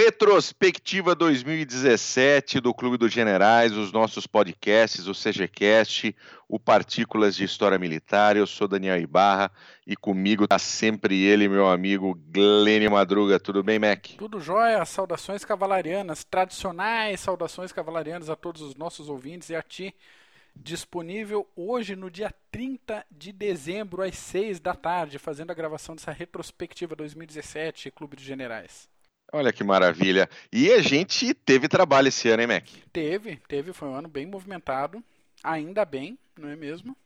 Retrospectiva 2017 do Clube dos Generais, os nossos podcasts, o CGCast, o Partículas de História Militar. Eu sou Daniel Ibarra e comigo está sempre ele, meu amigo Glênio Madruga. Tudo bem, Mac? Tudo jóia. Saudações cavalarianas, tradicionais saudações cavalarianas a todos os nossos ouvintes e a ti. Disponível hoje no dia 30 de dezembro, às 6 da tarde, fazendo a gravação dessa retrospectiva 2017 Clube dos Generais. Olha que maravilha. E a gente teve trabalho esse ano, hein, Mac? Teve, teve. Foi um ano bem movimentado. Ainda bem, não é mesmo?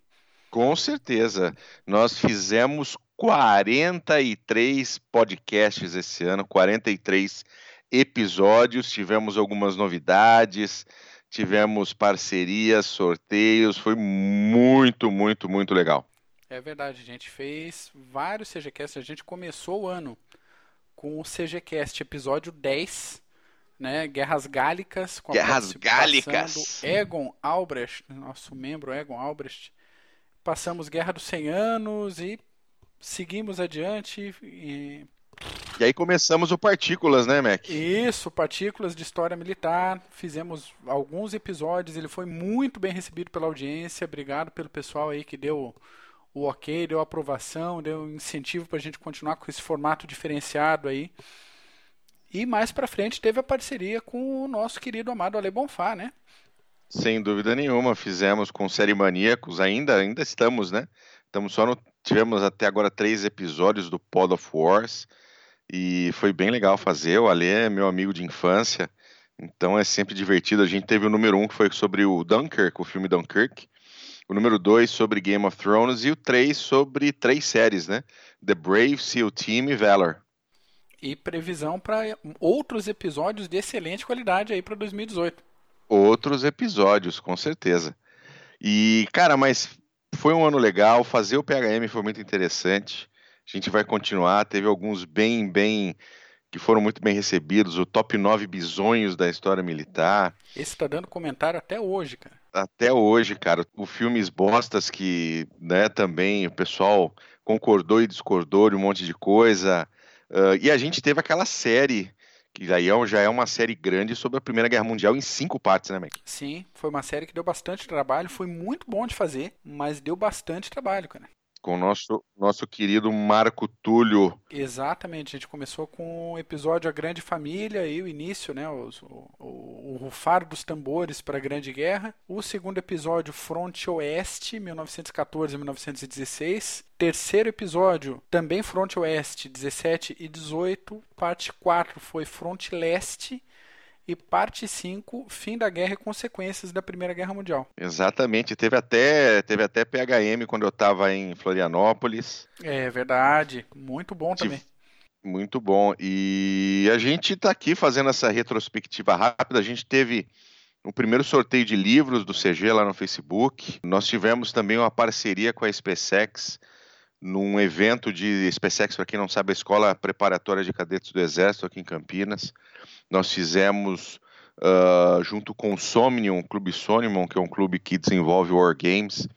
Com certeza. Nós fizemos 43 podcasts esse ano, 43 episódios, tivemos algumas novidades, tivemos parcerias, sorteios, foi muito, muito, muito legal. É verdade, a gente fez vários CGCasts, a gente começou o ano com o CGCast episódio 10, né? Guerras Gálicas, com Guerras Gálicas. do Egon Albrecht, nosso membro Egon Albrecht. Passamos Guerra dos 100 Anos e seguimos adiante. E... e aí começamos o Partículas, né, Mac? Isso, Partículas de História Militar. Fizemos alguns episódios, ele foi muito bem recebido pela audiência. Obrigado pelo pessoal aí que deu o ok, deu aprovação, deu incentivo para a gente continuar com esse formato diferenciado aí. E mais para frente teve a parceria com o nosso querido amado Ale Bonfá, né? Sem dúvida nenhuma, fizemos com Série Maníacos, ainda, ainda estamos, né? Estamos só no, tivemos até agora três episódios do Pod of Wars e foi bem legal fazer. O Ale é meu amigo de infância, então é sempre divertido. A gente teve o número um que foi sobre o Dunkirk, o filme Dunkirk, o número 2 sobre Game of Thrones e o 3 sobre três séries, né? The Brave, SEAL Team e Valor. E previsão para outros episódios de excelente qualidade aí para 2018. Outros episódios, com certeza. E, cara, mas foi um ano legal, fazer o PHM foi muito interessante. A gente vai continuar, teve alguns bem, bem que foram muito bem recebidos, o top 9 bisonhos da história militar. Esse tá dando comentário até hoje, cara até hoje, cara, o filmes bostas que, né, também o pessoal concordou e discordou de um monte de coisa. Uh, e a gente teve aquela série, que aí é já é uma série grande sobre a Primeira Guerra Mundial em cinco partes, né, Mac? Sim, foi uma série que deu bastante trabalho, foi muito bom de fazer, mas deu bastante trabalho, cara com o nosso, nosso querido Marco Túlio. Exatamente, a gente começou com o episódio A Grande Família e o início, né, o, o, o rufar dos tambores para a Grande Guerra. O segundo episódio, Fronte Oeste, 1914-1916. Terceiro episódio, também Fronte Oeste, 17 e 18. Parte 4 foi Fronte Leste, e parte 5, fim da guerra e consequências da Primeira Guerra Mundial. Exatamente, teve até, teve até PHM quando eu estava em Florianópolis. É verdade, muito bom também. Muito bom. E a gente está aqui fazendo essa retrospectiva rápida. A gente teve o primeiro sorteio de livros do CG lá no Facebook. Nós tivemos também uma parceria com a SpaceX num evento de SpaceX, para quem não sabe, a Escola Preparatória de Cadetes do Exército aqui em Campinas. Nós fizemos, uh, junto com o Somnium, Clube Somnium, que é um clube que desenvolve War Games,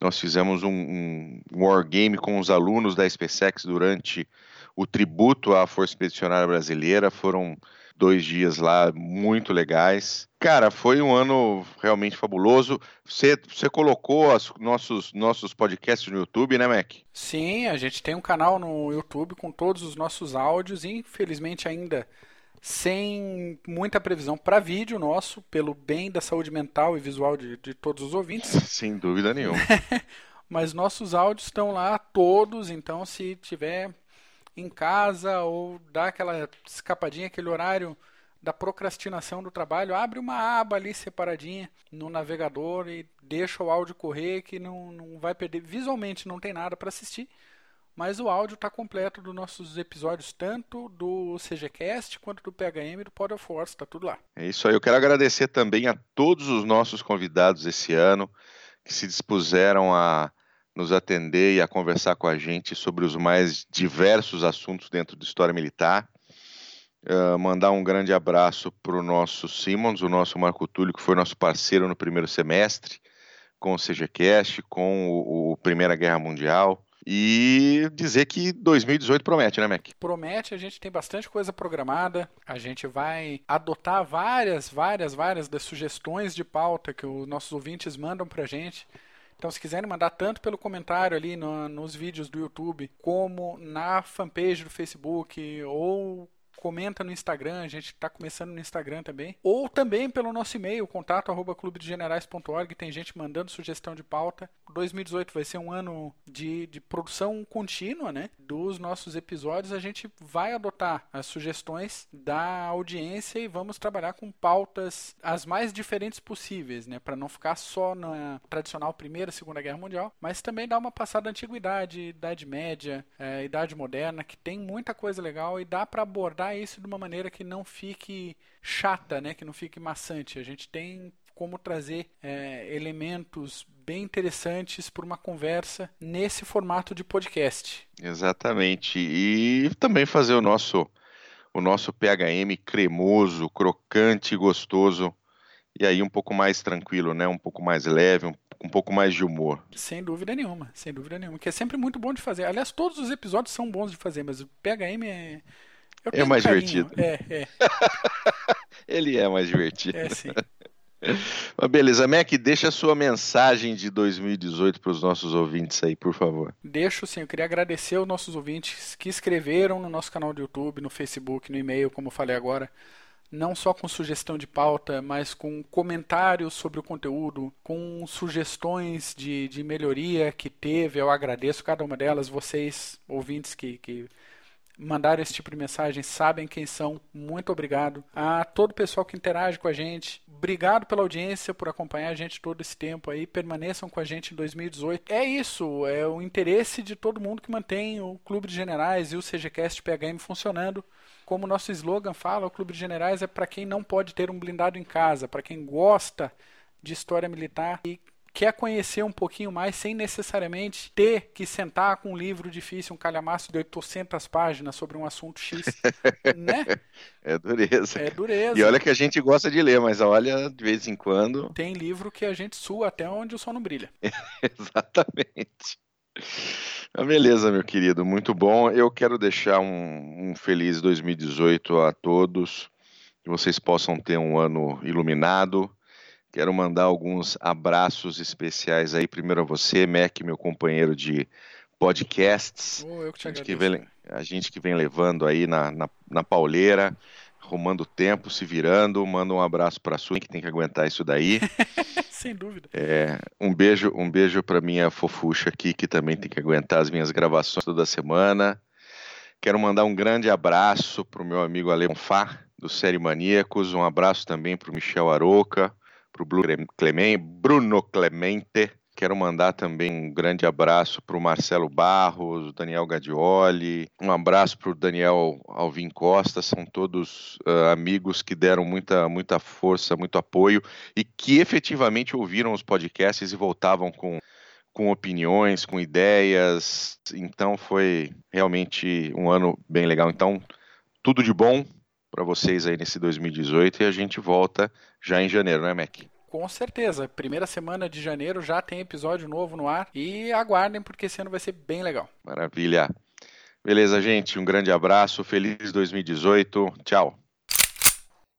nós fizemos um, um War Game com os alunos da SpaceX durante o tributo à Força Expedicionária Brasileira. Foram dois dias lá muito legais. Cara, foi um ano realmente fabuloso. Você, você colocou os nossos, nossos podcasts no YouTube, né, Mac? Sim, a gente tem um canal no YouTube com todos os nossos áudios. Infelizmente ainda sem muita previsão para vídeo nosso, pelo bem da saúde mental e visual de, de todos os ouvintes. Sem dúvida nenhuma. Mas nossos áudios estão lá todos, então se tiver em casa ou dá aquela escapadinha, aquele horário da procrastinação do trabalho, abre uma aba ali separadinha no navegador e deixa o áudio correr que não, não vai perder. Visualmente não tem nada para assistir, mas o áudio está completo dos nossos episódios, tanto do CGCast quanto do PHM do Pod of Force, está tudo lá. É isso aí. Eu quero agradecer também a todos os nossos convidados esse ano que se dispuseram a nos atender e a conversar com a gente sobre os mais diversos assuntos dentro de história militar. Uh, mandar um grande abraço para o nosso Simons, o nosso Marco Túlio, que foi nosso parceiro no primeiro semestre, com o CGCast, com o, o Primeira Guerra Mundial e dizer que 2018 promete, né, Mac? Promete, a gente tem bastante coisa programada, a gente vai adotar várias, várias, várias das sugestões de pauta que os nossos ouvintes mandam pra gente. Então, se quiserem mandar tanto pelo comentário ali no, nos vídeos do YouTube, como na fanpage do Facebook, ou comenta no Instagram, a gente está começando no Instagram também, ou também pelo nosso e-mail, contato arroba clubedegenerais.org, tem gente mandando sugestão de pauta. 2018 vai ser um ano de, de produção contínua, né, dos nossos episódios, a gente vai adotar as sugestões da audiência e vamos trabalhar com pautas as mais diferentes possíveis, né, para não ficar só na tradicional Primeira, Segunda Guerra Mundial, mas também dar uma passada à antiguidade, Idade Média, é, Idade Moderna, que tem muita coisa legal e dá para abordar isso de uma maneira que não fique chata, né? que não fique maçante. A gente tem como trazer é, elementos bem interessantes para uma conversa nesse formato de podcast. Exatamente. E também fazer o nosso o nosso PHM cremoso, crocante, gostoso e aí um pouco mais tranquilo, né? Um pouco mais leve, um, um pouco mais de humor. Sem dúvida nenhuma, sem dúvida nenhuma, que é sempre muito bom de fazer. Aliás, todos os episódios são bons de fazer, mas o PHM é é mais carinho. divertido. É, é. Ele é mais divertido. É, sim. Mas beleza, Mac, deixa a sua mensagem de 2018 para os nossos ouvintes aí, por favor. Deixo sim, eu queria agradecer aos nossos ouvintes que escreveram no nosso canal do YouTube, no Facebook, no e-mail, como eu falei agora, não só com sugestão de pauta, mas com comentários sobre o conteúdo, com sugestões de, de melhoria que teve. Eu agradeço cada uma delas, vocês, ouvintes que, que mandaram esse tipo de mensagem sabem quem são. Muito obrigado. A todo o pessoal que interage com a gente. Obrigado pela audiência, por acompanhar a gente todo esse tempo aí. Permaneçam com a gente em 2018. É isso, é o interesse de todo mundo que mantém o Clube de Generais e o CGCast PHM funcionando. Como o nosso slogan fala, o Clube de Generais é para quem não pode ter um blindado em casa, para quem gosta de história militar e quer conhecer um pouquinho mais sem necessariamente ter que sentar com um livro difícil, um calhamaço de 800 páginas sobre um assunto X, né? É dureza. É dureza. E olha que a gente gosta de ler, mas olha, de vez em quando... Tem livro que a gente sua até onde o sol não brilha. Exatamente. Ah, beleza, meu querido, muito bom. Eu quero deixar um, um feliz 2018 a todos, que vocês possam ter um ano iluminado, Quero mandar alguns abraços especiais aí, primeiro a você, Mac, meu companheiro de podcasts. Oh, eu que te a, gente que vem, a gente que vem levando aí na, na, na pauleira, arrumando tempo, se virando. Manda um abraço para a Sui, que tem que aguentar isso daí. Sem dúvida. É, um beijo, um beijo para minha fofucha aqui, que também tem que aguentar as minhas gravações toda semana. Quero mandar um grande abraço para o meu amigo Alemão Fá, do Série Maníacos. Um abraço também para o Michel Aroca para o Bruno Clemente. Quero mandar também um grande abraço para o Marcelo Barros, Daniel Gadioli, um abraço para o Daniel Alvim Costa, são todos uh, amigos que deram muita, muita força, muito apoio e que efetivamente ouviram os podcasts e voltavam com, com opiniões, com ideias. Então foi realmente um ano bem legal. Então, tudo de bom para vocês aí nesse 2018 e a gente volta já em janeiro, né, Mac? Com certeza. Primeira semana de janeiro já tem episódio novo no ar. E aguardem, porque esse ano vai ser bem legal. Maravilha. Beleza, gente. Um grande abraço. Feliz 2018. Tchau.